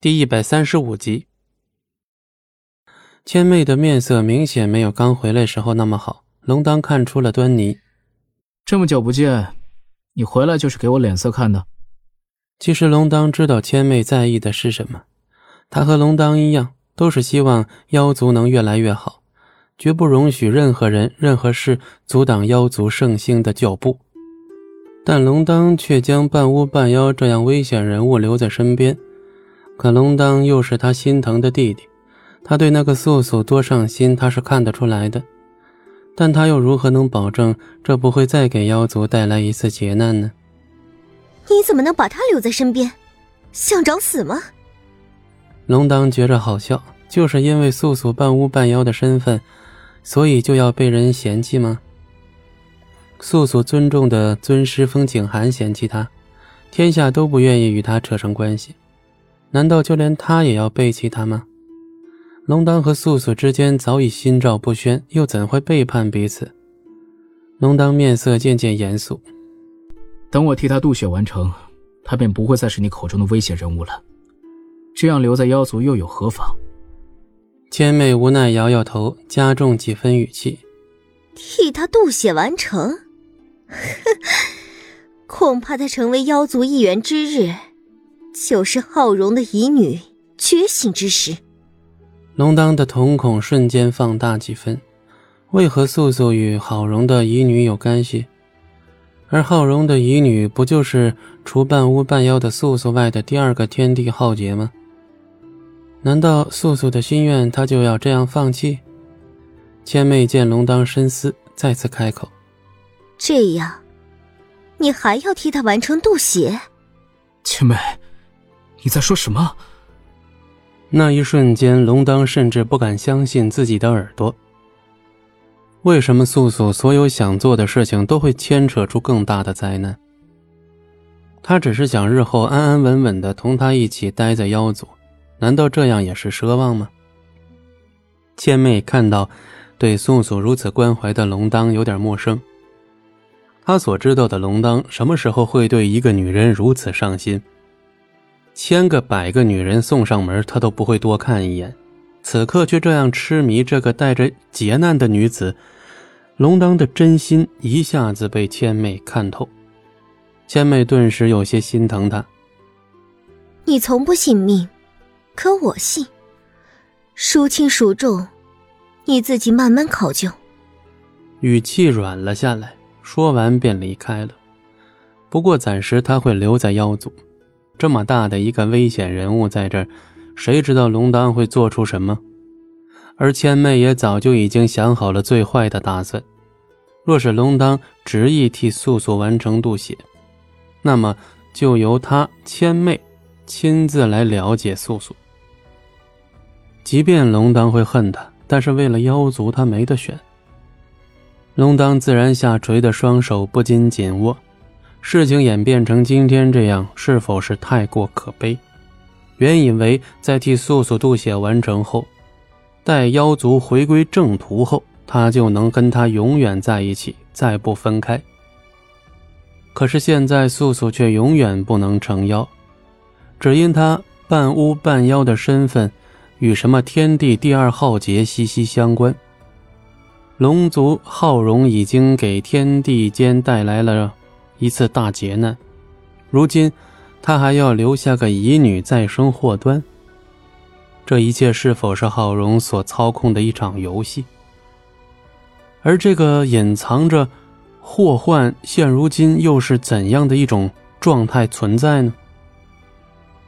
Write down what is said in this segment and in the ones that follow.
第一百三十五集，千妹的面色明显没有刚回来时候那么好。龙当看出了端倪，这么久不见，你回来就是给我脸色看的。其实龙当知道千妹在意的是什么，他和龙当一样，都是希望妖族能越来越好，绝不容许任何人、任何事阻挡妖族盛兴的脚步。但龙当却将半巫半妖这样危险人物留在身边。可龙当又是他心疼的弟弟，他对那个素素多上心，他是看得出来的。但他又如何能保证这不会再给妖族带来一次劫难呢？你怎么能把他留在身边？想找死吗？龙当觉着好笑，就是因为素素半巫半妖的身份，所以就要被人嫌弃吗？素素尊重的尊师风景寒嫌弃他，天下都不愿意与他扯上关系。难道就连他也要背弃他吗？龙丹和素素之间早已心照不宣，又怎会背叛彼此？龙丹面色渐渐严肃。等我替他渡血完成，他便不会再是你口中的危险人物了。这样留在妖族又有何妨？千妹无奈摇摇头，加重几分语气：“替他渡血完成，恐怕他成为妖族一员之日。”就是浩荣的遗女觉醒之时，龙当的瞳孔瞬间放大几分。为何素素与郝荣的遗女有干系？而浩荣的遗女不就是除半巫半妖的素素外的第二个天地浩劫吗？难道素素的心愿他就要这样放弃？千妹见龙当深思，再次开口：“这样，你还要替他完成渡血？”千妹。你在说什么？那一瞬间，龙当甚至不敢相信自己的耳朵。为什么素素所有想做的事情都会牵扯出更大的灾难？他只是想日后安安稳稳的同他一起待在妖族，难道这样也是奢望吗？千妹看到对素素如此关怀的龙当，有点陌生。他所知道的龙当，什么时候会对一个女人如此上心？千个百个女人送上门，他都不会多看一眼。此刻却这样痴迷这个带着劫难的女子，龙当的真心一下子被千妹看透。千妹顿时有些心疼他。你从不信命，可我信。孰轻孰重，你自己慢慢考究。语气软了下来，说完便离开了。不过暂时他会留在妖族。这么大的一个危险人物在这儿，谁知道龙丹会做出什么？而千妹也早就已经想好了最坏的打算。若是龙丹执意替素素完成渡血，那么就由他千妹亲自来了解素素。即便龙丹会恨他，但是为了妖族，他没得选。龙丹自然下垂的双手不禁紧握。事情演变成今天这样，是否是太过可悲？原以为在替素素渡血完成后，待妖族回归正途后，他就能跟他永远在一起，再不分开。可是现在素素却永远不能成妖，只因他半巫半妖的身份，与什么天地第二浩劫息息相关。龙族浩荣已经给天地间带来了。一次大劫难，如今他还要留下个遗女再生祸端。这一切是否是浩荣所操控的一场游戏？而这个隐藏着祸患，现如今又是怎样的一种状态存在呢？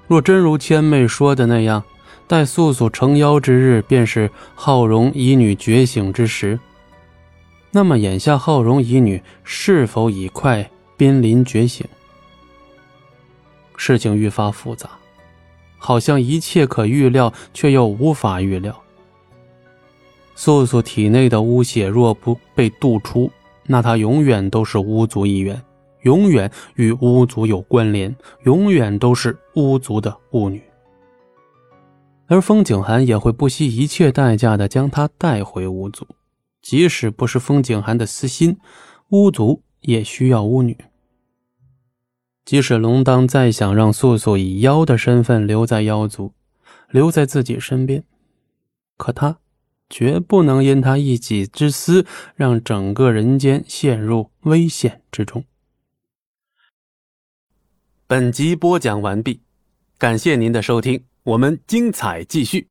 若真如千妹说的那样，待素素成妖之日，便是浩荣遗女觉醒之时，那么眼下浩荣遗女是否已快？濒临觉醒，事情愈发复杂，好像一切可预料，却又无法预料。素素体内的巫血若不被渡出，那她永远都是巫族一员，永远与巫族有关联，永远都是巫族的巫女。而风景寒也会不惜一切代价的将她带回巫族，即使不是风景寒的私心，巫族也需要巫女。即使龙当再想让素素以妖的身份留在妖族，留在自己身边。可他绝不能因他一己之私，让整个人间陷入危险之中。本集播讲完毕，感谢您的收听，我们精彩继续。